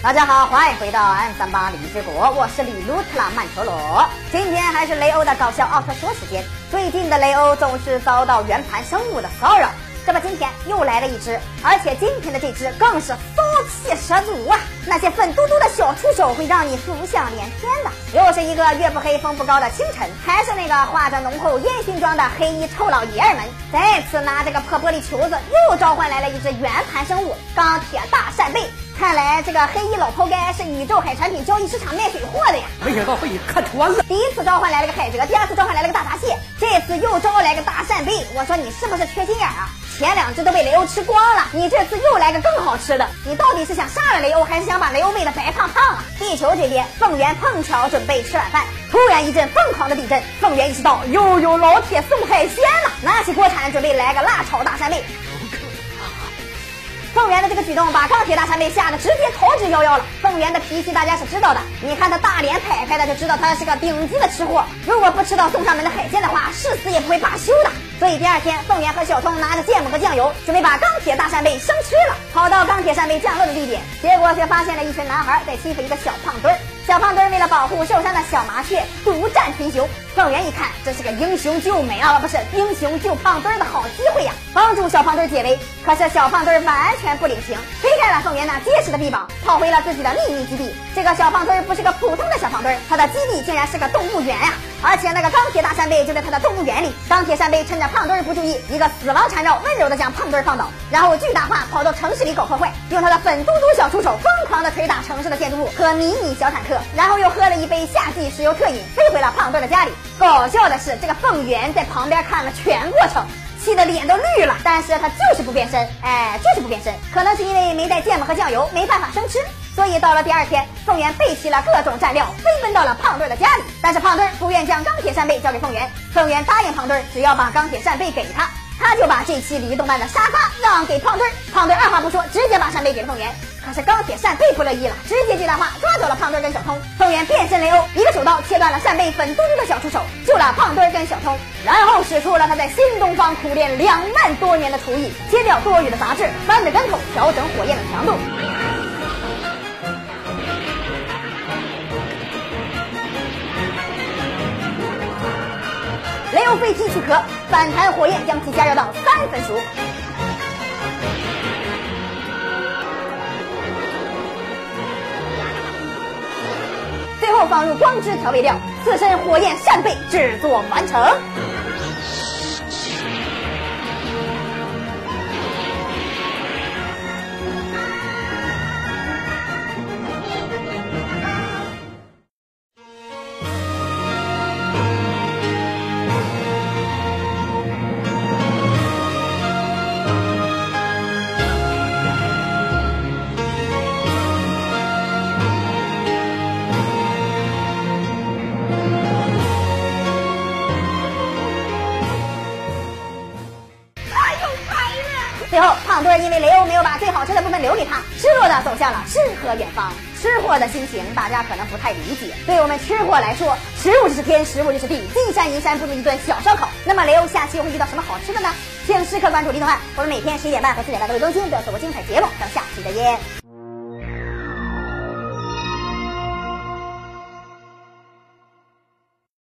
大家好，欢迎回到 M 三八李之国，我是李鲁特拉曼陀罗。今天还是雷欧的搞笑奥特说时间。最近的雷欧总是遭到圆盘生物的骚扰，这不今天又来了一只，而且今天的这只更是骚气十足啊！那些粉嘟嘟的小触手会让你浮想联翩的。又是一个月不黑风不高的清晨，还是那个化着浓厚烟熏妆的黑衣臭老爷儿们，再次拿着个破玻璃球子，又召唤来了一只圆盘生物——钢铁大扇贝。看来这个黑衣老抛该是宇宙海产品交易市场卖水货的呀！没想到被你看穿了。第一次召唤来了个海蜇，第二次召唤来了个大闸蟹，这次又招来个大扇贝。我说你是不是缺心眼啊？前两只都被雷欧吃光了，你这次又来个更好吃的，你到底是想杀了雷欧，还是想把雷欧喂得白胖胖啊？地球这边，凤元碰巧准备吃晚饭，突然一阵疯狂的地震，凤元意识到又有老铁送海鲜了，拿起锅铲准备来个辣炒大扇贝。凤元的这个举动把钢铁大扇贝吓得直接逃之夭夭了。凤元的脾气大家是知道的，你看他大脸拍拍的就知道他是个顶级的吃货。如果不吃到送上门的海鲜的话，誓死也不会罢休的。所以第二天，凤元和小聪拿着芥末和酱油，准备把钢铁大扇贝生吃了。跑到钢铁扇贝降落的地点，结果却发现了一群男孩在欺负一个小胖墩儿。小胖墩儿为了保护受伤的小麻雀，独占群雄。凤元一看，这是个英雄救美啊，不是英雄救胖墩儿的好机会呀，帮助小胖墩儿解围。可是小胖墩儿完全不领情，推开了凤元那结实的臂膀，跑回了自己的秘密基地。这个小胖墩儿不是个普通的小胖墩儿，他的基地竟然是个动物园呀！而且那个钢铁大扇贝就在他的动物园里。钢铁扇贝趁着胖墩儿不注意，一个死亡缠绕，温柔的将胖墩儿放倒，然后巨大化跑到城市里搞破坏，用他的粉嘟嘟小出手疯狂的捶打城市的建筑物和迷你小坦克，然后又喝了一杯夏季石油特饮，回了胖墩的家里。搞笑的是，这个凤元在旁边看了全过程，气得脸都绿了，但是他就是不变身，哎，就是不变身，可能是因为没带芥末和酱油，没办法生吃。所以到了第二天，凤元备齐了各种蘸料，飞奔到了胖墩的家里。但是胖墩不愿将钢铁扇贝交给凤元，凤元答应胖墩，只要把钢铁扇贝给他，他就把这期李动漫的沙发让给胖墩。胖墩二话不说，直接把扇贝给了凤元。可是钢铁扇贝不乐意了，直接巨大化抓走了胖墩跟小通。凤元变身雷欧，一个手刀切断了扇贝粉嘟嘟的小触手，救了胖墩跟小通，然后使出了他在新东方苦练两万多年的厨艺，切掉多余的杂质，翻着跟头调整火焰的强度。雷欧飞踢躯壳，反弹火焰将其加热到三分熟。放入光之调味料，刺身火焰扇贝制作完成。最后，胖墩因为雷欧没有把最好吃的部分留给他，失落的走向了诗和远方。吃货的心情，大家可能不太理解。对我们吃货来说，食物就是天，食物就是地，金山银山不如一顿小烧烤。那么雷欧下期会遇到什么好吃的呢？请时刻关注李动漫，我们每天十一点半和四点半都会更新，不要错过精彩节目。咱们下期再见。